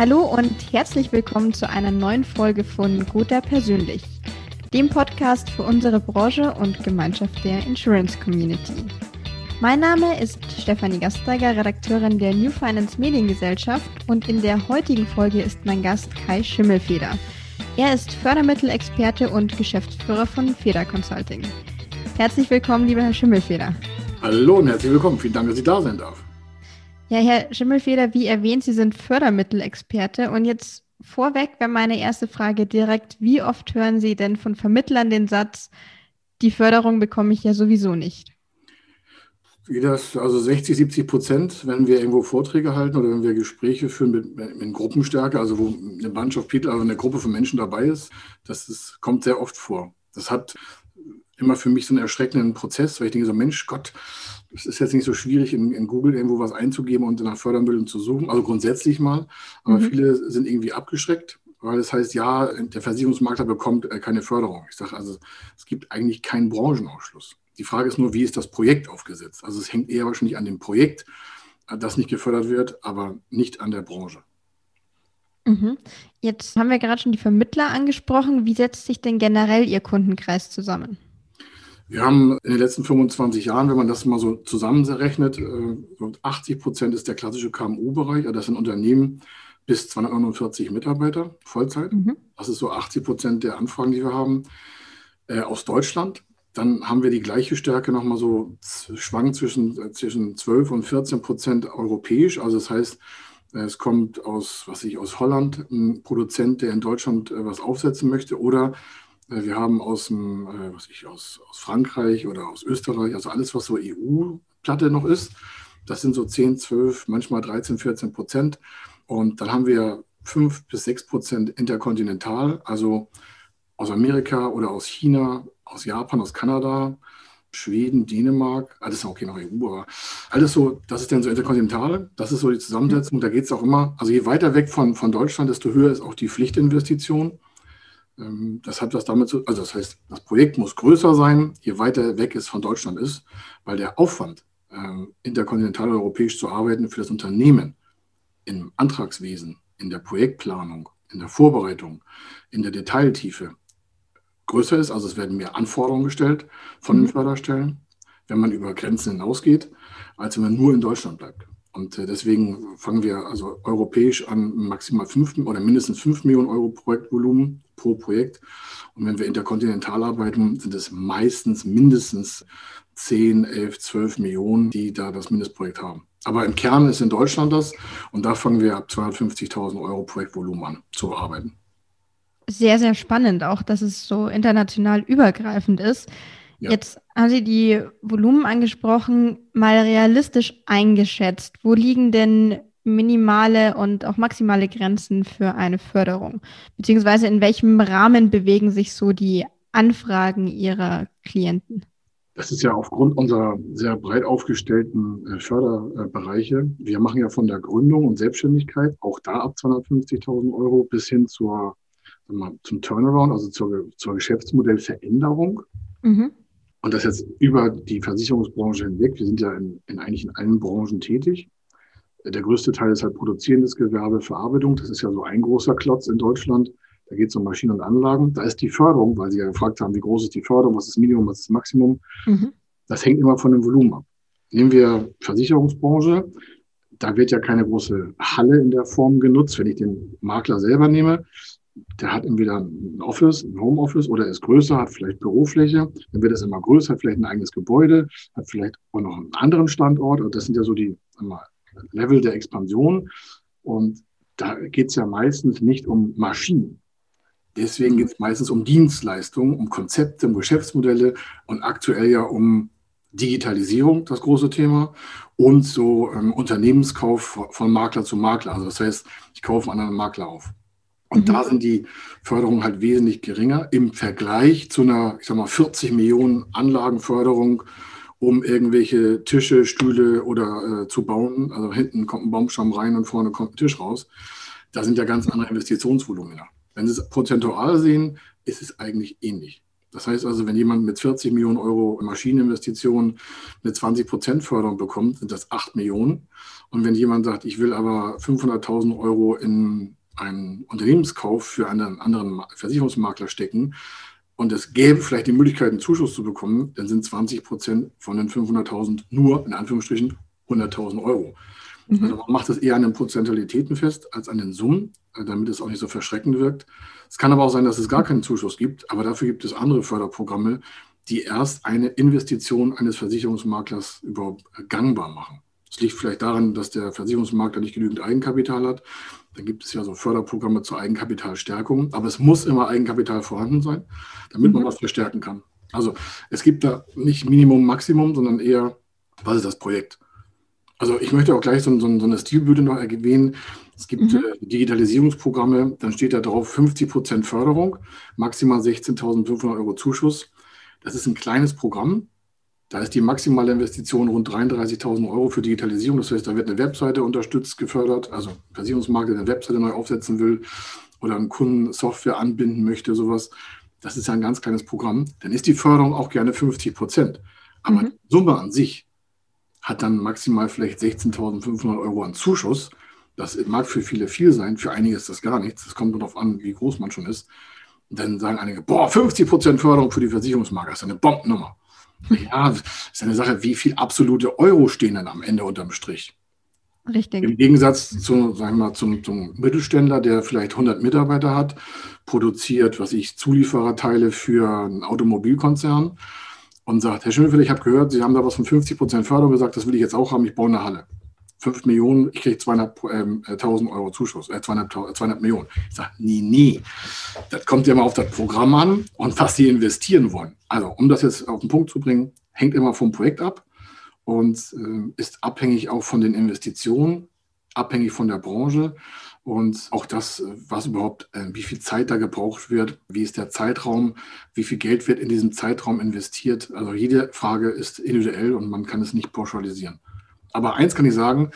Hallo und herzlich willkommen zu einer neuen Folge von Guter Persönlich, dem Podcast für unsere Branche und Gemeinschaft der Insurance Community. Mein Name ist Stefanie Gasteiger, Redakteurin der New Finance Mediengesellschaft und in der heutigen Folge ist mein Gast Kai Schimmelfeder. Er ist Fördermittelexperte und Geschäftsführer von Feder Consulting. Herzlich willkommen, lieber Herr Schimmelfeder. Hallo und herzlich willkommen. Vielen Dank, dass ich da sein darf. Ja, Herr Schimmelfeder, wie erwähnt, Sie sind Fördermittelexperte. Und jetzt vorweg wäre meine erste Frage direkt, wie oft hören Sie denn von Vermittlern den Satz, die Förderung bekomme ich ja sowieso nicht? Wie das, also 60, 70 Prozent, wenn wir irgendwo Vorträge halten oder wenn wir Gespräche führen mit, mit Gruppenstärke, also wo eine Bunch of People, also eine Gruppe von Menschen dabei ist, das ist, kommt sehr oft vor. Das hat immer für mich so einen erschreckenden Prozess, weil ich denke so, Mensch, Gott, es ist jetzt nicht so schwierig, in, in, Google irgendwo was einzugeben und nach Fördermitteln zu suchen, also grundsätzlich mal. Aber mhm. viele sind irgendwie abgeschreckt, weil es das heißt, ja, der Versicherungsmakler bekommt äh, keine Förderung. Ich sage also, es gibt eigentlich keinen Branchenausschluss. Die Frage ist nur, wie ist das Projekt aufgesetzt? Also es hängt eher wahrscheinlich an dem Projekt, äh, das nicht gefördert wird, aber nicht an der Branche. Mhm. Jetzt haben wir gerade schon die Vermittler angesprochen. Wie setzt sich denn generell Ihr Kundenkreis zusammen? Wir haben in den letzten 25 Jahren, wenn man das mal so zusammenrechnet, 80 äh, Prozent ist der klassische KMU-Bereich, also das sind Unternehmen bis 249 Mitarbeiter, Vollzeit. Mhm. Das ist so 80 Prozent der Anfragen, die wir haben äh, aus Deutschland. Dann haben wir die gleiche Stärke nochmal so schwank zwischen, äh, zwischen 12 und 14 Prozent europäisch. Also das heißt, es kommt aus, was ich, aus Holland ein Produzent, der in Deutschland was aufsetzen möchte oder wir haben aus, dem, äh, was ich, aus, aus Frankreich oder aus Österreich, also alles, was so EU-Platte noch ist, das sind so 10, 12, manchmal 13, 14 Prozent. Und dann haben wir 5 bis 6 Prozent interkontinental, also aus Amerika oder aus China, aus Japan, aus Kanada, Schweden, Dänemark, alles okay noch EU, aber alles so, das ist dann so interkontinental, das ist so die Zusammensetzung. Da geht es auch immer, also je weiter weg von, von Deutschland, desto höher ist auch die Pflichtinvestition. Ähm, das hat was damit zu, also das heißt, das Projekt muss größer sein, je weiter weg es von Deutschland ist, weil der Aufwand, ähm, interkontinentaleuropäisch zu arbeiten für das Unternehmen im Antragswesen, in der Projektplanung, in der Vorbereitung, in der Detailtiefe größer ist. Also es werden mehr Anforderungen gestellt von den mhm. Förderstellen, wenn man über Grenzen hinausgeht, als wenn man nur in Deutschland bleibt. Und äh, deswegen fangen wir also europäisch an, maximal fünf oder mindestens 5 Millionen Euro Projektvolumen pro Projekt. Und wenn wir interkontinental arbeiten, sind es meistens mindestens 10, 11, 12 Millionen, die da das Mindestprojekt haben. Aber im Kern ist in Deutschland das und da fangen wir ab 250.000 Euro Projektvolumen an zu arbeiten. Sehr, sehr spannend, auch dass es so international übergreifend ist. Ja. Jetzt haben Sie die Volumen angesprochen, mal realistisch eingeschätzt. Wo liegen denn minimale und auch maximale Grenzen für eine Förderung? Beziehungsweise in welchem Rahmen bewegen sich so die Anfragen Ihrer Klienten? Das ist ja aufgrund unserer sehr breit aufgestellten äh, Förderbereiche. Wir machen ja von der Gründung und Selbstständigkeit auch da ab 250.000 Euro bis hin zur, zum Turnaround, also zur, zur Geschäftsmodellveränderung. Mhm. Und das jetzt über die Versicherungsbranche hinweg. Wir sind ja in, in eigentlich in allen Branchen tätig. Der größte Teil ist halt produzierendes Gewerbe, Verarbeitung. Das ist ja so ein großer Klotz in Deutschland. Da geht es um Maschinen und Anlagen. Da ist die Förderung, weil Sie ja gefragt haben, wie groß ist die Förderung, was ist das Minimum, was ist das Maximum. Mhm. Das hängt immer von dem Volumen ab. Nehmen wir Versicherungsbranche. Da wird ja keine große Halle in der Form genutzt. Wenn ich den Makler selber nehme, der hat entweder ein Office, ein Homeoffice oder ist größer, hat vielleicht Bürofläche, dann wird es immer größer, hat vielleicht ein eigenes Gebäude, hat vielleicht auch noch einen anderen Standort. Und das sind ja so die mal, Level der Expansion. Und da geht es ja meistens nicht um Maschinen. Deswegen geht es meistens um Dienstleistungen, um Konzepte, um Geschäftsmodelle und aktuell ja um Digitalisierung, das große Thema, und so ähm, Unternehmenskauf von Makler zu Makler. Also das heißt, ich kaufe einen anderen Makler auf. Und mhm. da sind die Förderungen halt wesentlich geringer im Vergleich zu einer, ich sag mal, 40 Millionen Anlagenförderung, um irgendwelche Tische, Stühle oder äh, zu bauen. Also hinten kommt ein Baumstamm rein und vorne kommt ein Tisch raus. Da sind ja ganz andere Investitionsvolumina. Wenn Sie es prozentual sehen, ist es eigentlich ähnlich. Das heißt also, wenn jemand mit 40 Millionen Euro Maschineninvestitionen eine 20 Prozent Förderung bekommt, sind das 8 Millionen. Und wenn jemand sagt, ich will aber 500.000 Euro in einen Unternehmenskauf für einen anderen Versicherungsmakler stecken und es gäbe vielleicht die Möglichkeit, einen Zuschuss zu bekommen, dann sind 20 Prozent von den 500.000 nur in Anführungsstrichen 100.000 Euro. Mhm. Also man macht das eher an den Prozentalitäten fest als an den Summen, äh, damit es auch nicht so verschreckend wirkt. Es kann aber auch sein, dass es gar keinen Zuschuss gibt, aber dafür gibt es andere Förderprogramme, die erst eine Investition eines Versicherungsmaklers überhaupt gangbar machen. Es liegt vielleicht daran, dass der Versicherungsmakler nicht genügend Eigenkapital hat. Dann gibt es ja so Förderprogramme zur Eigenkapitalstärkung, aber es muss immer Eigenkapital vorhanden sein, damit mhm. man was verstärken kann. Also es gibt da nicht Minimum, Maximum, sondern eher, was ist das Projekt? Also ich möchte auch gleich so, so, so eine Stilblüte noch erwähnen. Es gibt mhm. äh, Digitalisierungsprogramme, dann steht da drauf 50 Prozent Förderung, maximal 16.500 Euro Zuschuss. Das ist ein kleines Programm. Da ist die maximale Investition rund 33.000 Euro für Digitalisierung. Das heißt, da wird eine Webseite unterstützt, gefördert. Also Versicherungsmarkt, der eine Webseite neu aufsetzen will oder einen Kunden Software anbinden möchte, sowas. Das ist ja ein ganz kleines Programm. Dann ist die Förderung auch gerne 50 Prozent. Aber mhm. die Summe an sich hat dann maximal vielleicht 16.500 Euro an Zuschuss. Das mag für viele viel sein, für einige ist das gar nichts. Das kommt nur darauf an, wie groß man schon ist. Und dann sagen einige, boah, 50 Prozent Förderung für die Versicherungsmarke, das ist eine Bombennummer. Ja, ist eine Sache, wie viel absolute Euro stehen dann am Ende unterm Strich. Richtig. Im Gegensatz zu, sagen wir mal, zum, zum Mittelständler, der vielleicht 100 Mitarbeiter hat, produziert, was ich, Zuliefererteile für einen Automobilkonzern und sagt, Herr Schimmelfeld, ich habe gehört, Sie haben da was von 50 Prozent Förderung gesagt, das will ich jetzt auch haben, ich baue eine Halle. 5 Millionen, ich kriege 200.000 ähm, äh, Euro Zuschuss, äh, 200, 200 Millionen. Ich sage, nie, nie. Das kommt ja mal auf das Programm an und was Sie investieren wollen. Also, um das jetzt auf den Punkt zu bringen, hängt immer vom Projekt ab und äh, ist abhängig auch von den Investitionen, abhängig von der Branche. Und auch das, was überhaupt, äh, wie viel Zeit da gebraucht wird, wie ist der Zeitraum, wie viel Geld wird in diesem Zeitraum investiert. Also jede Frage ist individuell und man kann es nicht pauschalisieren. Aber eins kann ich sagen,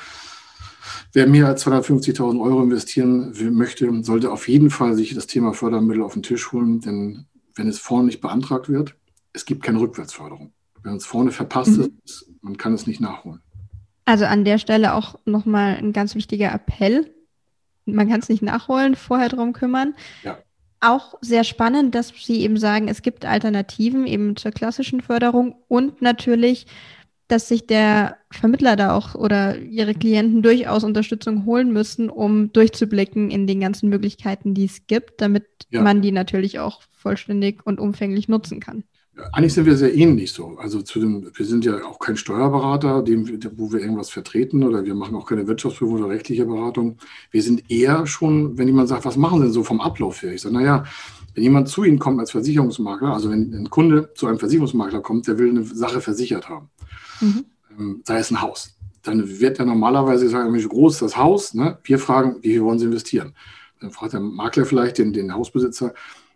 wer mehr als 250.000 Euro investieren möchte, sollte auf jeden Fall sich das Thema Fördermittel auf den Tisch holen, denn wenn es vorne nicht beantragt wird, es gibt keine Rückwärtsförderung. Wenn es vorne verpasst mhm. ist, man kann es nicht nachholen. Also an der Stelle auch nochmal ein ganz wichtiger Appell man kann es nicht nachholen, vorher drum kümmern. Ja. Auch sehr spannend, dass Sie eben sagen, es gibt Alternativen eben zur klassischen Förderung und natürlich, dass sich der Vermittler da auch oder ihre Klienten durchaus Unterstützung holen müssen, um durchzublicken in den ganzen Möglichkeiten, die es gibt, damit ja. man die natürlich auch vollständig und umfänglich nutzen kann. Eigentlich sind wir sehr ähnlich so. Also zu dem, wir sind ja auch kein Steuerberater, dem, wo wir irgendwas vertreten oder wir machen auch keine Wirtschaftsprüfung oder rechtliche Beratung. Wir sind eher schon, wenn jemand sagt, was machen Sie denn so vom Ablauf her? Ich sage, naja, wenn jemand zu Ihnen kommt als Versicherungsmakler, also wenn ein Kunde zu einem Versicherungsmakler kommt, der will eine Sache versichert haben, mhm. Ähm, sei es ein Haus, dann wird er normalerweise sagen, wie groß ist das Haus? Ne? Wir fragen, wie viel wollen Sie investieren? Dann fragt der Makler vielleicht den, den Hausbesitzer,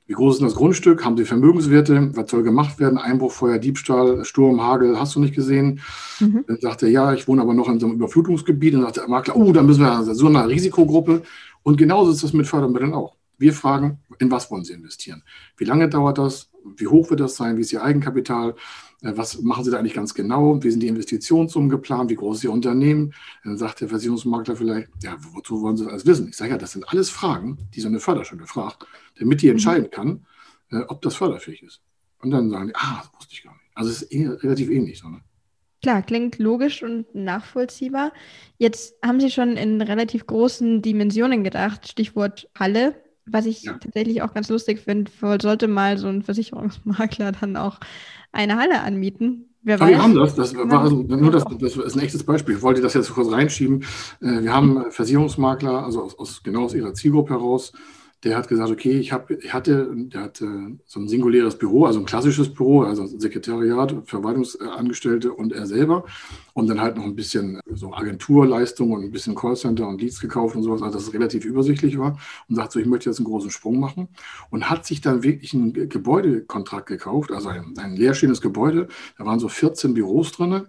wie groß ist das Grundstück? Haben Sie Vermögenswerte? Was soll gemacht werden? Einbruch, Feuer, Diebstahl, Sturm, Hagel, hast du nicht gesehen? Mhm. Dann sagt er, ja, ich wohne aber noch in so einem Überflutungsgebiet. Dann sagt der Makler, oh, dann müssen wir so eine Risikogruppe. Und genauso ist das mit Fördermitteln auch. Wir fragen, in was wollen Sie investieren? Wie lange dauert das? Wie hoch wird das sein? Wie ist Ihr Eigenkapital? Äh, was machen Sie da eigentlich ganz genau? Wie sind die Investitionssummen geplant? Wie groß ist Ihr Unternehmen? Dann sagt der Versicherungsmakler vielleicht, ja, wozu wollen Sie das alles wissen? Ich sage ja, das sind alles Fragen, die so eine Förderschule fragt, damit die mhm. entscheiden kann, äh, ob das förderfähig ist. Und dann sagen die, ah, das wusste ich gar nicht. Also es ist eh relativ ähnlich. So, ne? Klar, klingt logisch und nachvollziehbar. Jetzt haben Sie schon in relativ großen Dimensionen gedacht, Stichwort Halle. Was ich ja. tatsächlich auch ganz lustig finde, sollte mal so ein Versicherungsmakler dann auch eine Halle anmieten. Wer weiß. Wir haben das, das war also, nur das, das ist ein echtes Beispiel. Ich wollte das jetzt kurz reinschieben. Äh, wir haben Versicherungsmakler, also aus, aus, genau aus ihrer Zielgruppe heraus, der hat gesagt, okay, ich, hab, hatte, der hatte so ein singuläres Büro, also ein klassisches Büro, also Sekretariat, Verwaltungsangestellte und er selber. Und dann halt noch ein bisschen so Agenturleistung und ein bisschen Callcenter und Leads gekauft und sowas, also dass es relativ übersichtlich war. Und sagt so, ich möchte jetzt einen großen Sprung machen. Und hat sich dann wirklich einen Gebäudekontrakt gekauft, also ein, ein leerstehendes Gebäude. Da waren so 14 Büros drin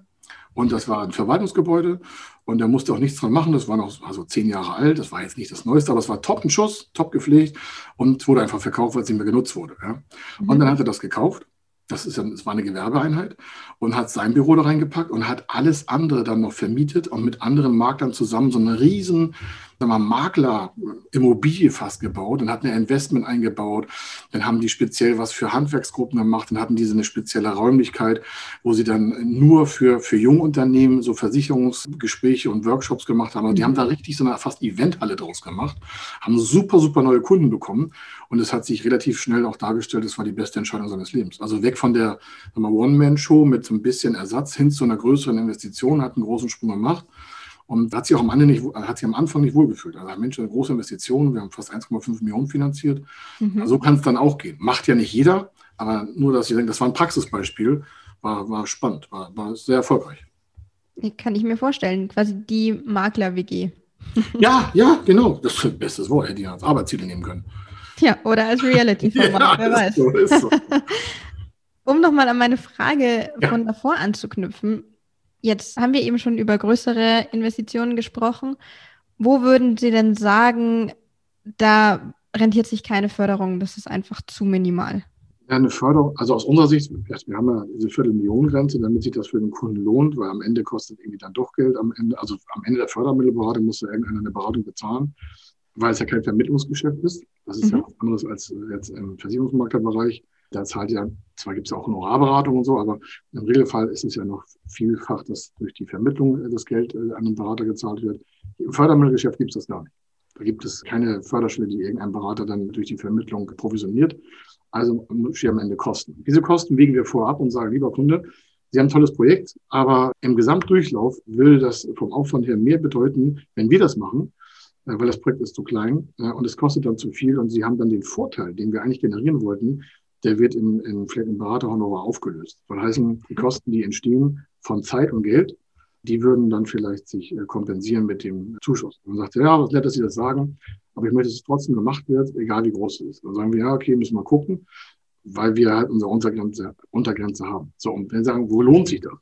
Und das war ein Verwaltungsgebäude und er musste auch nichts dran machen. Das war noch also zehn Jahre alt. Das war jetzt nicht das Neueste, aber es war top ein Schuss, top gepflegt und wurde einfach verkauft, weil es nicht mehr genutzt wurde. Ja. Und mhm. dann hat er das gekauft das, ist das war eine Gewerbeeinheit, und hat sein Büro da reingepackt und hat alles andere dann noch vermietet und mit anderen Maklern zusammen so eine riesen sagen wir, Makler-Immobilie fast gebaut und hat ein Investment eingebaut. Dann haben die speziell was für Handwerksgruppen gemacht und hatten diese eine spezielle Räumlichkeit, wo sie dann nur für, für Jungunternehmen so Versicherungsgespräche und Workshops gemacht haben. Also die haben da richtig so eine fast Eventhalle draus gemacht, haben super, super neue Kunden bekommen und es hat sich relativ schnell auch dargestellt, es war die beste Entscheidung seines Lebens. Also weg von der One-Man-Show mit so ein bisschen Ersatz hin zu einer größeren Investition, hat einen großen Sprung gemacht. Und hat sich auch am, Ende nicht, hat sich am Anfang nicht wohlgefühlt. Also Mensch, eine große Investition, wir haben fast 1,5 Millionen finanziert. Mhm. So kann es dann auch gehen. Macht ja nicht jeder, aber nur, dass ich denke, das war ein Praxisbeispiel, war, war spannend, war, war sehr erfolgreich. Kann ich mir vorstellen, quasi die Makler-WG. Ja, ja, genau. Das ist ein bestes Wort, hätte ich als Arbeitsziele nehmen können. Ja, oder als Reality-Format, ja, wer weiß. So, so. um nochmal an meine Frage ja. von davor anzuknüpfen, Jetzt haben wir eben schon über größere Investitionen gesprochen. Wo würden Sie denn sagen, da rentiert sich keine Förderung, das ist einfach zu minimal? Ja, eine Förderung, also aus unserer Sicht, wir haben ja diese Viertelmillionengrenze, damit sich das für den Kunden lohnt, weil am Ende kostet irgendwie dann doch Geld. Am Ende, also am Ende der Fördermittelberatung muss ja irgendeiner eine Beratung bezahlen, weil es ja kein Vermittlungsgeschäft ist. Das ist mhm. ja was anderes als jetzt im Versicherungsmaklerbereich. Da zahlt ja, zwar gibt es ja auch Honorarberatung und so, aber im Regelfall ist es ja noch vielfach, dass durch die Vermittlung das Geld äh, an den Berater gezahlt wird. Im Fördermittelgeschäft gibt es das gar nicht. Da gibt es keine Förderstelle, die irgendein Berater dann durch die Vermittlung provisioniert. Also stehen am Ende Kosten. Diese Kosten wägen wir vorab und sagen, lieber Kunde, Sie haben ein tolles Projekt, aber im Gesamtdurchlauf würde das vom Aufwand her mehr bedeuten, wenn wir das machen, äh, weil das Projekt ist zu klein äh, und es kostet dann zu viel und Sie haben dann den Vorteil, den wir eigentlich generieren wollten, der wird in, in vielleicht im Beraterhonorar aufgelöst. Das heißen, die Kosten, die entstehen von Zeit und Geld, die würden dann vielleicht sich äh, kompensieren mit dem Zuschuss. Man sagt, ja, was nett, dass Sie das sagen, aber ich möchte, dass es trotzdem gemacht wird, egal wie groß es ist. Dann sagen wir, ja, okay, müssen wir gucken, weil wir halt unsere Untergrenze, Untergrenze haben. So, und wenn Sie sagen, wo lohnt sich das?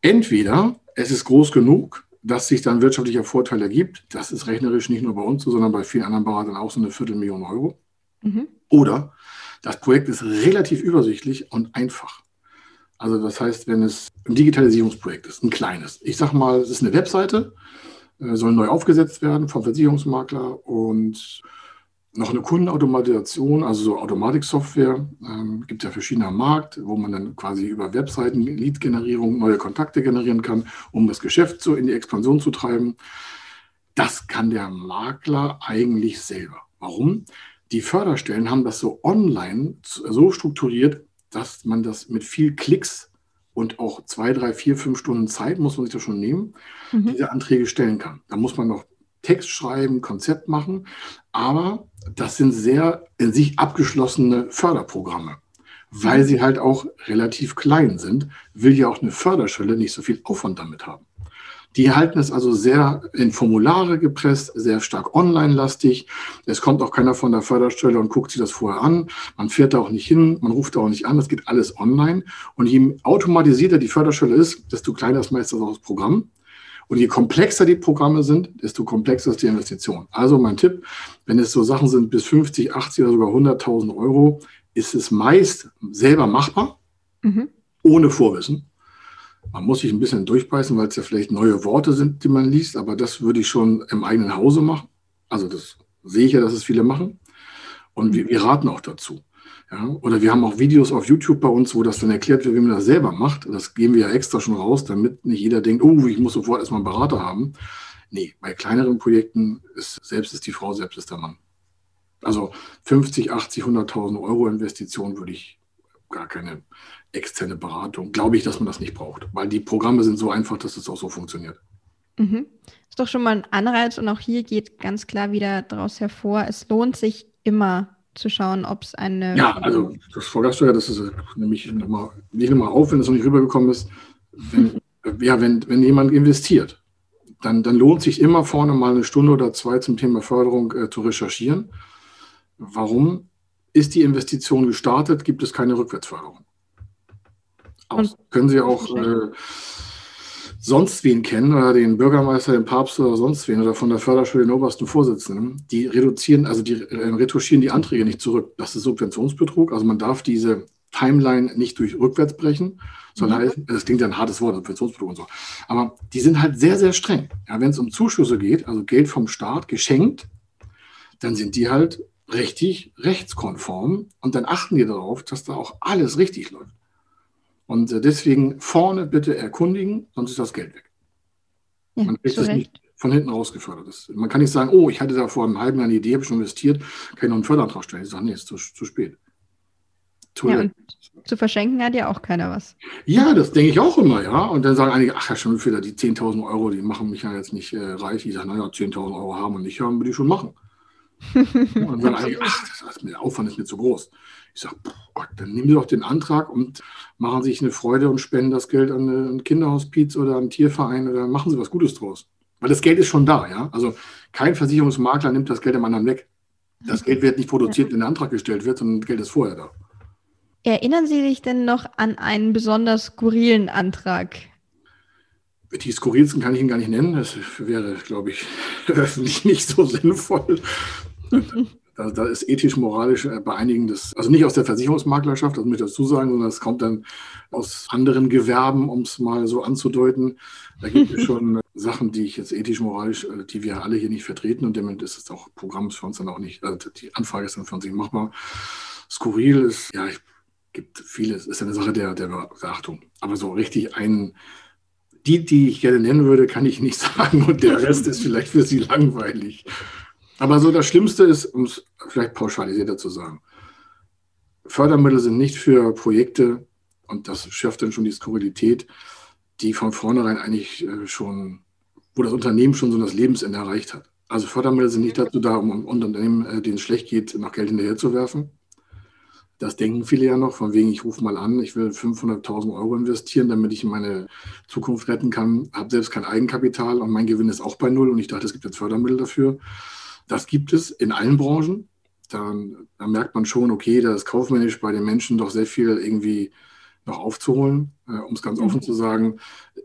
Entweder es ist groß genug, dass sich dann wirtschaftlicher Vorteil ergibt. Das ist rechnerisch nicht nur bei uns so, sondern bei vielen anderen Beratern auch so eine Viertelmillion Euro. Mhm. Oder das Projekt ist relativ übersichtlich und einfach. Also das heißt, wenn es ein Digitalisierungsprojekt ist, ein kleines, ich sage mal, es ist eine Webseite, äh, soll neu aufgesetzt werden vom Versicherungsmakler und noch eine Kundenautomatisation, also so Automatiksoftware, ähm, gibt ja verschiedene am Markt, wo man dann quasi über Webseiten Lead-Generierung neue Kontakte generieren kann, um das Geschäft so in die Expansion zu treiben. Das kann der Makler eigentlich selber. Warum? Die Förderstellen haben das so online so strukturiert, dass man das mit viel Klicks und auch zwei, drei, vier, fünf Stunden Zeit muss man sich das schon nehmen, mhm. diese Anträge stellen kann. Da muss man noch Text schreiben, Konzept machen, aber das sind sehr in sich abgeschlossene Förderprogramme. Weil mhm. sie halt auch relativ klein sind, will ja auch eine Förderschwelle nicht so viel Aufwand damit haben. Die halten es also sehr in Formulare gepresst, sehr stark online-lastig. Es kommt auch keiner von der Förderstelle und guckt sich das vorher an. Man fährt da auch nicht hin, man ruft da auch nicht an, das geht alles online. Und je automatisierter die Förderstelle ist, desto kleiner ist meistens auch das Programm. Und je komplexer die Programme sind, desto komplexer ist die Investition. Also mein Tipp, wenn es so Sachen sind bis 50, 80 oder sogar 100.000 Euro, ist es meist selber machbar, mhm. ohne Vorwissen. Man muss sich ein bisschen durchbeißen, weil es ja vielleicht neue Worte sind, die man liest, aber das würde ich schon im eigenen Hause machen. Also das sehe ich ja, dass es viele machen. Und wir, wir raten auch dazu. Ja, oder wir haben auch Videos auf YouTube bei uns, wo das dann erklärt wird, wie man das selber macht. Das geben wir ja extra schon raus, damit nicht jeder denkt, oh, ich muss sofort erstmal einen Berater haben. Nee, bei kleineren Projekten ist selbst ist die Frau, selbst ist der Mann. Also 50, 80, 100.000 Euro Investition würde ich gar keine externe Beratung. Glaube ich, dass man das nicht braucht, weil die Programme sind so einfach, dass es auch so funktioniert. Mhm. Ist doch schon mal ein Anreiz und auch hier geht ganz klar wieder daraus hervor, es lohnt sich immer zu schauen, ob es eine. Ja, also das Vorgaststeuer, das ist nämlich nochmal, nicht nochmal auf, wenn es noch nicht rübergekommen ist. Wenn, ja, wenn, wenn jemand investiert, dann, dann lohnt sich immer vorne mal eine Stunde oder zwei zum Thema Förderung äh, zu recherchieren. Warum? Ist die Investition gestartet, gibt es keine Rückwärtsförderung. aus. Können Sie auch äh, sonst wen kennen oder den Bürgermeister, den Papst oder sonst wen oder von der Förderschule den obersten Vorsitzenden, die reduzieren, also die äh, retuschieren die Anträge nicht zurück. Das ist Subventionsbetrug. Also man darf diese Timeline nicht durch rückwärts brechen, sondern mhm. das klingt ja ein hartes Wort, Subventionsbetrug und so. Aber die sind halt sehr, sehr streng. Ja, Wenn es um Zuschüsse geht, also Geld vom Staat geschenkt, dann sind die halt richtig rechtskonform und dann achten die darauf, dass da auch alles richtig läuft. Und äh, deswegen vorne bitte erkundigen, sonst ist das Geld weg. Ja, man kriegt das nicht von hinten rausgefördert. Das, man kann nicht sagen, oh, ich hatte da vor einem halben Jahr eine Idee, habe schon investiert, kann ich noch einen Förderantrag stellen. Ich sage, nee, ist zu, zu spät. Zu, ja, zu verschenken hat ja auch keiner was. Ja, das denke ich auch immer, ja. Und dann sagen einige, ach ja, schon für die 10.000 Euro, die machen mich ja jetzt nicht äh, reich. Ich sage, naja, 10.000 Euro haben und nicht haben, würde ich schon machen. Und dann sagen einige, ach, das, der Aufwand ist mir zu groß. Ich sage, Gott, dann nehmen Sie doch den Antrag und machen sich eine Freude und spenden das Geld an ein Kinderhospiz oder einen Tierverein oder machen Sie was Gutes draus. Weil das Geld ist schon da, ja. Also kein Versicherungsmakler nimmt das Geld dem anderen weg. Das Geld wird nicht produziert, wenn der Antrag gestellt wird, sondern das Geld ist vorher da. Erinnern Sie sich denn noch an einen besonders skurrilen Antrag? Die skurrilsten kann ich Ihnen gar nicht nennen. Das wäre, glaube ich, öffentlich nicht so sinnvoll. Da, da ist ethisch-moralisch äh, bei einigen das, also nicht aus der Versicherungsmaklerschaft, das muss ich dazu sagen, sondern es kommt dann aus anderen Gewerben, um es mal so anzudeuten. Da gibt es schon Sachen, die ich jetzt ethisch-moralisch, äh, die wir alle hier nicht vertreten und damit ist es auch Programm für uns dann auch nicht, also die Anfrage ist dann für uns nicht machbar. Skurril ist, ja, es gibt vieles, ist eine Sache der, der Beachtung. Aber so richtig einen, die, die ich gerne nennen würde, kann ich nicht sagen und der Rest ist vielleicht für Sie langweilig. Aber so das Schlimmste ist, um es vielleicht pauschalisierter zu sagen, Fördermittel sind nicht für Projekte, und das schärft dann schon die Skurrilität, die von vornherein eigentlich äh, schon, wo das Unternehmen schon so das Lebensende erreicht hat. Also Fördermittel sind nicht dazu da, um Unternehmen, äh, denen es schlecht geht, noch Geld hinterher zu werfen. Das denken viele ja noch, von wegen, ich rufe mal an, ich will 500.000 Euro investieren, damit ich meine Zukunft retten kann, habe selbst kein Eigenkapital und mein Gewinn ist auch bei Null und ich dachte, es gibt jetzt Fördermittel dafür. Das gibt es in allen Branchen. Da, da merkt man schon, okay, da ist kaufmännisch bei den Menschen doch sehr viel irgendwie noch aufzuholen. Äh, um es ganz mhm. offen zu sagen,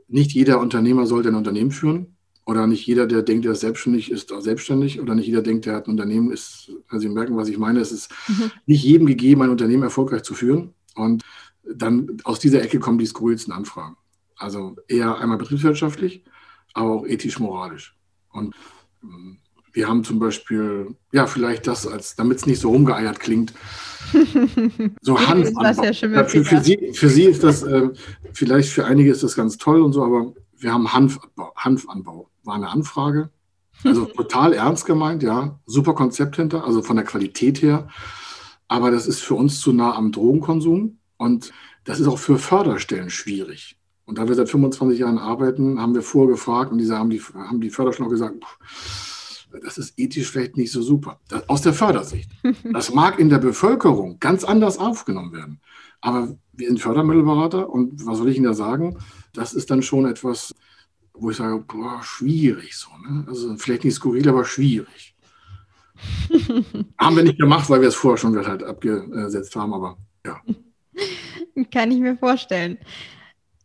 nicht jeder Unternehmer sollte ein Unternehmen führen. Oder nicht jeder, der denkt, er ist selbstständig, ist auch selbstständig. Oder nicht jeder denkt, der hat ein Unternehmen, ist, also Sie merken, was ich meine, es ist mhm. nicht jedem gegeben, ein Unternehmen erfolgreich zu führen. Und dann aus dieser Ecke kommen die skurrilsten Anfragen. Also eher einmal betriebswirtschaftlich, aber auch ethisch-moralisch. Und ähm, wir haben zum Beispiel, ja, vielleicht das als, damit es nicht so rumgeeiert klingt, so Hanfanbau. Ja für, für, Sie, für Sie ist das, äh, vielleicht für einige ist das ganz toll und so, aber wir haben Hanfanbau. Hanfanbau war eine Anfrage. Also total ernst gemeint, ja. Super Konzept hinter, also von der Qualität her. Aber das ist für uns zu nah am Drogenkonsum und das ist auch für Förderstellen schwierig. Und da wir seit 25 Jahren arbeiten, haben wir vorgefragt und diese haben die, haben die Förderstellen auch gesagt, pff, das ist ethisch vielleicht nicht so super. Das, aus der Fördersicht. Das mag in der Bevölkerung ganz anders aufgenommen werden. Aber wir sind Fördermittelberater und was soll ich Ihnen da sagen? Das ist dann schon etwas, wo ich sage, boah, schwierig so. Ne? Also vielleicht nicht skurril, aber schwierig. haben wir nicht gemacht, weil wir es vorher schon halt abgesetzt haben, aber ja. Kann ich mir vorstellen.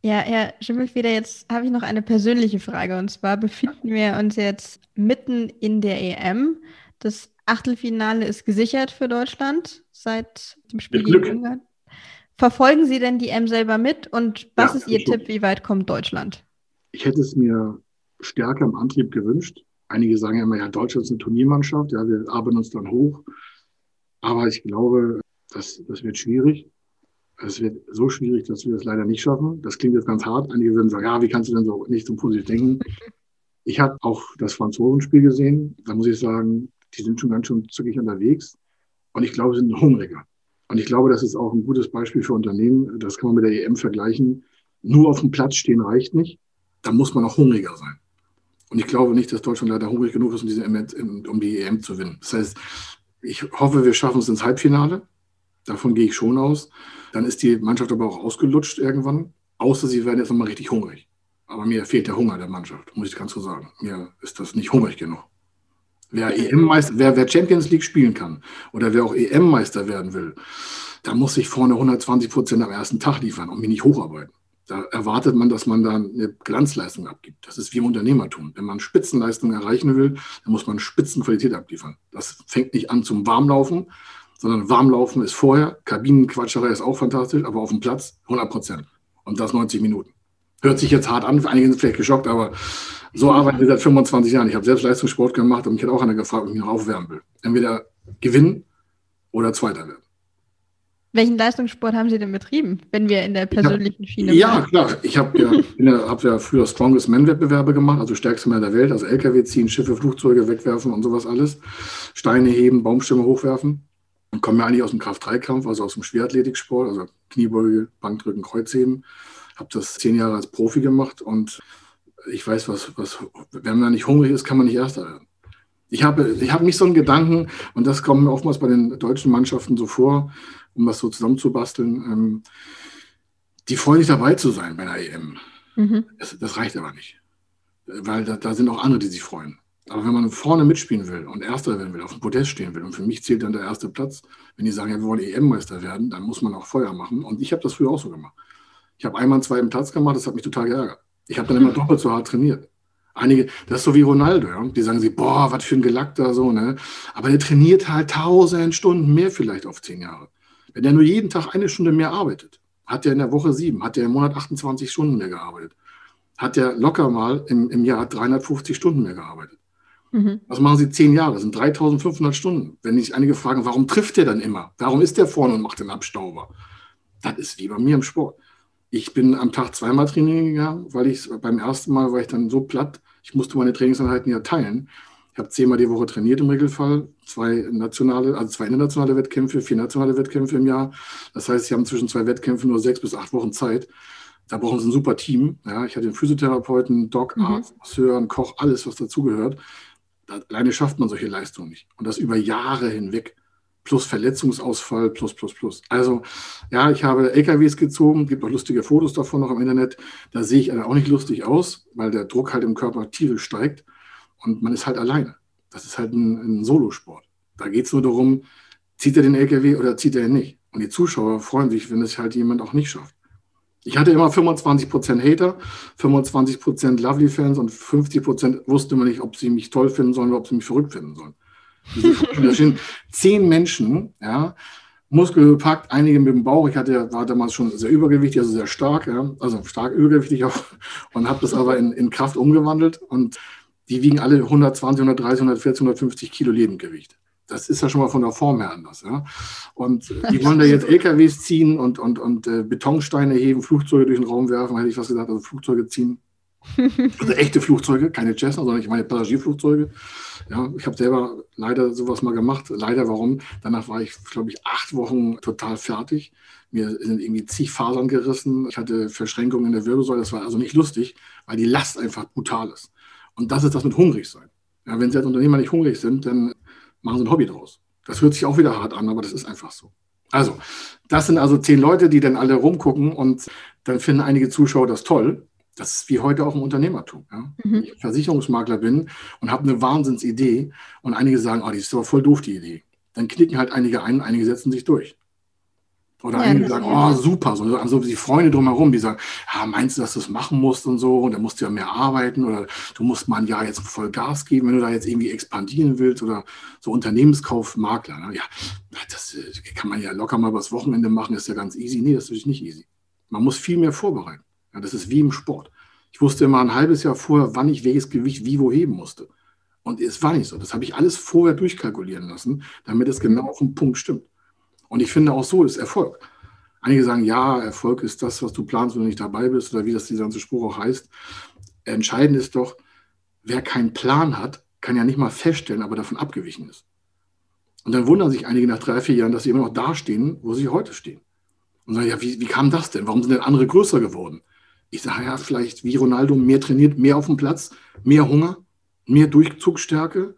Ja, Herr Schimmelfeder, jetzt habe ich noch eine persönliche Frage. Und zwar befinden wir uns jetzt mitten in der EM. Das Achtelfinale ist gesichert für Deutschland seit dem Spiel gegen Ungarn. Verfolgen Sie denn die EM selber mit? Und was ja, ist Ihr Tipp, wie weit kommt Deutschland? Ich hätte es mir stärker im Antrieb gewünscht. Einige sagen ja immer, ja, Deutschland ist eine Turniermannschaft, ja, wir arbeiten uns dann hoch. Aber ich glaube, das, das wird schwierig. Es wird so schwierig, dass wir das leider nicht schaffen. Das klingt jetzt ganz hart. Einige würden sagen, ja, wie kannst du denn so nicht so positiv denken? Ich habe auch das Franzosenspiel gesehen. Da muss ich sagen, die sind schon ganz schön zügig unterwegs. Und ich glaube, sie sind hungriger. Und ich glaube, das ist auch ein gutes Beispiel für Unternehmen. Das kann man mit der EM vergleichen. Nur auf dem Platz stehen reicht nicht. Da muss man auch hungriger sein. Und ich glaube nicht, dass Deutschland leider hungrig genug ist, um, diese EM, um die EM zu gewinnen. Das heißt, ich hoffe, wir schaffen es ins Halbfinale. Davon gehe ich schon aus. Dann ist die Mannschaft aber auch ausgelutscht irgendwann, außer sie werden jetzt nochmal richtig hungrig. Aber mir fehlt der Hunger der Mannschaft, muss ich ganz so sagen. Mir ist das nicht hungrig genug. Wer EM-Meister, wer, wer Champions League spielen kann oder wer auch EM-Meister werden will, da muss sich vorne 120 Prozent am ersten Tag liefern und mich nicht hocharbeiten. Da erwartet man, dass man da eine Glanzleistung abgibt. Das ist wie im Unternehmertum. Wenn man Spitzenleistung erreichen will, dann muss man Spitzenqualität abliefern. Das fängt nicht an zum Warmlaufen, sondern Warmlaufen ist vorher. Kabinenquatscherei ist auch fantastisch, aber auf dem Platz 100 Prozent. Und das 90 Minuten. Hört sich jetzt hart an, einige sind vielleicht geschockt, aber so arbeiten wir seit 25 Jahren. Ich habe selbst Leistungssport gemacht und mich hat auch einer gefragt, ob ich mich noch aufwärmen will. Entweder gewinnen oder Zweiter werden. Welchen Leistungssport haben Sie denn betrieben, wenn wir in der persönlichen hab, Schiene Ja, waren? klar. Ich habe ja, ja, hab ja früher Strongest Man-Wettbewerbe gemacht, also stärkste Mann der Welt, also LKW ziehen, Schiffe, Flugzeuge wegwerfen und sowas alles. Steine heben, Baumstämme hochwerfen. Und komme ja eigentlich aus dem Kraft-3-Kampf, also aus dem Schwerathletiksport, also Kniebeuge, Bankdrücken, Kreuzheben. Habe das zehn Jahre als Profi gemacht und ich weiß, was, was, wenn man nicht hungrig ist, kann man nicht Erster werden. Ich habe, ich habe nicht so einen Gedanken, und das kommt mir oftmals bei den deutschen Mannschaften so vor, um das so zusammenzubasteln, ähm, die freuen sich dabei zu sein bei der EM. Mhm. Das, das, reicht aber nicht. Weil da, da, sind auch andere, die sich freuen. Aber wenn man vorne mitspielen will und Erster werden will, auf dem Podest stehen will, und für mich zählt dann der erste Platz, wenn die sagen, ja, wir wollen EM-Meister werden, dann muss man auch Feuer machen. Und ich habe das früher auch so gemacht. Ich habe einmal einen zweiten Platz gemacht, das hat mich total geärgert. Ich habe dann immer doppelt so hart trainiert. Einige, das ist so wie Ronaldo, ja? die sagen sich, boah, was für ein Gelackter, so, ne? Aber der trainiert halt tausend Stunden mehr vielleicht auf zehn Jahre. Wenn er nur jeden Tag eine Stunde mehr arbeitet, hat er in der Woche sieben, hat er im Monat 28 Stunden mehr gearbeitet, hat er locker mal im, im Jahr 350 Stunden mehr gearbeitet. Mhm. Was machen Sie zehn Jahre? Das sind 3500 Stunden. Wenn sich einige fragen, warum trifft er dann immer? Warum ist der vorne und macht den Abstauber? Das ist wie bei mir im Sport. Ich bin am Tag zweimal trainieren gegangen, weil ich beim ersten Mal war ich dann so platt, ich musste meine Trainingseinheiten ja teilen. Ich habe zehnmal die Woche trainiert im Regelfall, zwei nationale, also zwei internationale Wettkämpfe, vier nationale Wettkämpfe im Jahr. Das heißt, sie haben zwischen zwei Wettkämpfen nur sechs bis acht Wochen Zeit. Da brauchen sie ein super Team. Ja, ich hatte einen Physiotherapeuten, Doc, mhm. Arzt, Masseur, einen Koch, alles, was dazugehört. Alleine schafft man solche Leistungen nicht. Und das über Jahre hinweg. Plus Verletzungsausfall, plus, plus, plus. Also, ja, ich habe LKWs gezogen, gibt auch lustige Fotos davon noch im Internet. Da sehe ich auch nicht lustig aus, weil der Druck halt im Körper tierisch steigt und man ist halt alleine. Das ist halt ein, ein Solosport. Da geht es nur darum, zieht er den LKW oder zieht er ihn nicht. Und die Zuschauer freuen sich, wenn es halt jemand auch nicht schafft. Ich hatte immer 25% Hater, 25% Lovely-Fans und 50% wusste man nicht, ob sie mich toll finden sollen oder ob sie mich verrückt finden sollen. Da stehen zehn Menschen, ja, muskelgepackt, einige mit dem Bauch. Ich hatte, war damals schon sehr übergewichtig, also sehr stark, ja, also stark übergewichtig auch und habe das aber in, in Kraft umgewandelt und die wiegen alle 120, 130, 140, 150 Kilo Lebendgewicht das ist ja schon mal von der Form her anders. Ja? Und die wollen da jetzt LKWs ziehen und, und, und äh, Betonsteine heben, Flugzeuge durch den Raum werfen, hätte ich was gesagt, also Flugzeuge ziehen. Also echte Flugzeuge, keine Cessna, sondern ich meine Passagierflugzeuge. Ja, ich habe selber leider sowas mal gemacht. Leider warum? Danach war ich, glaube ich, acht Wochen total fertig. Mir sind irgendwie zig Fasern gerissen. Ich hatte Verschränkungen in der Wirbelsäule. Das war also nicht lustig, weil die Last einfach brutal ist. Und das ist das mit hungrig sein. Ja, wenn Sie als Unternehmer nicht hungrig sind, dann machen sie ein Hobby draus. Das hört sich auch wieder hart an, aber das ist einfach so. Also, das sind also zehn Leute, die dann alle rumgucken und dann finden einige Zuschauer das toll. Das ist wie heute auch im Unternehmertum. Ja? Mhm. Wenn ich Versicherungsmakler bin und habe eine Wahnsinnsidee und einige sagen, oh, die ist aber voll doof, die Idee. Dann knicken halt einige ein, einige setzen sich durch. Oder ja, einige sagen, oh, super. So, also die Freunde drumherum, die sagen, ja, meinst du, dass du das machen musst und so, und dann musst du ja mehr arbeiten oder du musst mal ein Jahr jetzt voll Gas geben, wenn du da jetzt irgendwie expandieren willst oder so Unternehmenskauf, Makler. Ne? Ja, das äh, kann man ja locker mal übers Wochenende machen, ist ja ganz easy. Nee, das ist nicht easy. Man muss viel mehr vorbereiten. Ja, das ist wie im Sport. Ich wusste immer ein halbes Jahr vorher, wann ich welches Gewicht wie wo heben musste. Und es war nicht so. Das habe ich alles vorher durchkalkulieren lassen, damit es genau auf den Punkt stimmt. Und ich finde auch so ist Erfolg. Einige sagen, ja, Erfolg ist das, was du planst, wenn du nicht dabei bist oder wie das dieser ganze Spruch auch heißt. Entscheidend ist doch, wer keinen Plan hat, kann ja nicht mal feststellen, aber davon abgewichen ist. Und dann wundern sich einige nach drei, vier Jahren, dass sie immer noch dastehen, wo sie heute stehen. Und sagen, ja, wie, wie kam das denn? Warum sind denn andere größer geworden? Ich sage, ja, vielleicht wie Ronaldo mehr trainiert, mehr auf dem Platz, mehr Hunger, mehr Durchzugsstärke,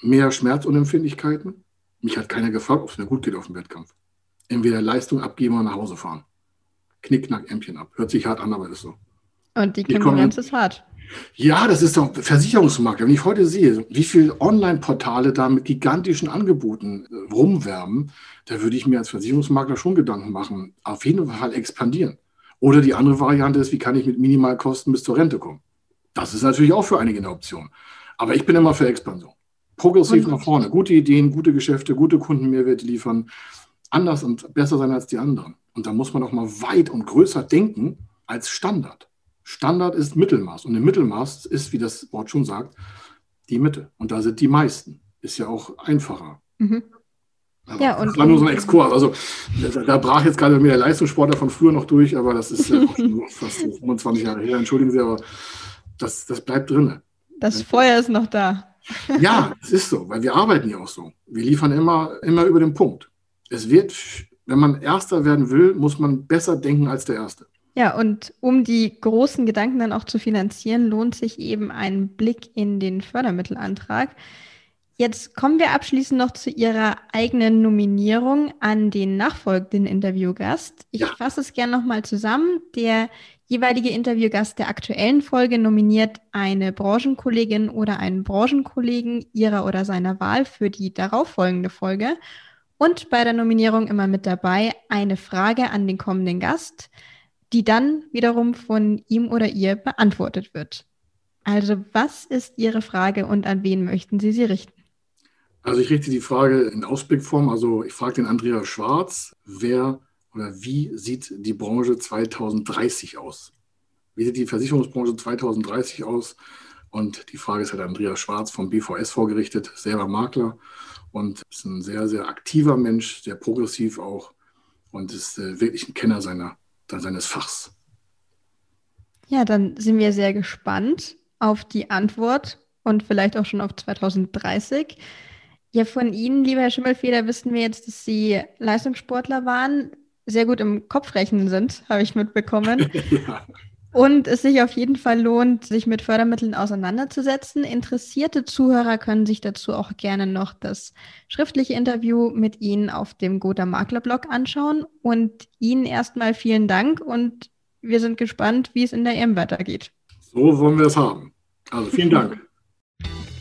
mehr Schmerzunempfindlichkeiten. Mich hat keiner gefragt, ob es mir gut geht auf dem Wettkampf. Entweder Leistung abgeben oder nach Hause fahren. Knickknack, Ämpchen ab. Hört sich hart an, aber ist so. Und die Konkurrenz ist hart. Ja, das ist doch Versicherungsmakler. Wenn ich heute sehe, wie viele Online-Portale da mit gigantischen Angeboten äh, rumwerben, da würde ich mir als Versicherungsmakler schon Gedanken machen. Auf jeden Fall expandieren. Oder die andere Variante ist, wie kann ich mit Minimalkosten bis zur Rente kommen? Das ist natürlich auch für einige eine Option. Aber ich bin immer für Expansion. Progressiv nach vorne. Gute Ideen, gute Geschäfte, gute Kundenmehrwerte liefern. Anders und besser sein als die anderen. Und da muss man auch mal weit und größer denken als Standard. Standard ist Mittelmaß. Und im Mittelmaß ist, wie das Wort schon sagt, die Mitte. Und da sind die meisten. Ist ja auch einfacher. Mhm. ja, und das war nur so ein Exkurs. Also da, da brach jetzt gerade mir der Leistungssportler von früher noch durch, aber das ist ja fast 25 Jahre her. Entschuldigen Sie, aber das, das bleibt drin. Das Feuer ist noch da. Ja, es ist so, weil wir arbeiten ja auch so. Wir liefern immer, immer über den Punkt. Es wird, wenn man Erster werden will, muss man besser denken als der Erste. Ja, und um die großen Gedanken dann auch zu finanzieren, lohnt sich eben ein Blick in den Fördermittelantrag. Jetzt kommen wir abschließend noch zu Ihrer eigenen Nominierung an den nachfolgenden Interviewgast. Ich ja. fasse es gerne nochmal zusammen. Der jeweilige Interviewgast der aktuellen Folge nominiert eine Branchenkollegin oder einen Branchenkollegen ihrer oder seiner Wahl für die darauffolgende Folge. Und bei der Nominierung immer mit dabei eine Frage an den kommenden Gast die dann wiederum von ihm oder ihr beantwortet wird. Also was ist Ihre Frage und an wen möchten Sie sie richten? Also ich richte die Frage in Ausblickform. Also ich frage den Andreas Schwarz, wer oder wie sieht die Branche 2030 aus? Wie sieht die Versicherungsbranche 2030 aus? Und die Frage ist halt Andreas Schwarz vom BVS vorgerichtet, selber Makler und ist ein sehr, sehr aktiver Mensch, sehr progressiv auch und ist äh, wirklich ein Kenner seiner seines Fachs. Ja, dann sind wir sehr gespannt auf die Antwort und vielleicht auch schon auf 2030. Ja, von Ihnen, lieber Herr Schimmelfeder, wissen wir jetzt, dass Sie Leistungssportler waren, sehr gut im Kopfrechnen sind, habe ich mitbekommen. ja. Und es sich auf jeden Fall lohnt, sich mit Fördermitteln auseinanderzusetzen. Interessierte Zuhörer können sich dazu auch gerne noch das schriftliche Interview mit Ihnen auf dem Gotha Maklerblog anschauen. Und Ihnen erstmal vielen Dank und wir sind gespannt, wie es in der EM weitergeht. So wollen wir es haben. Also vielen Dank.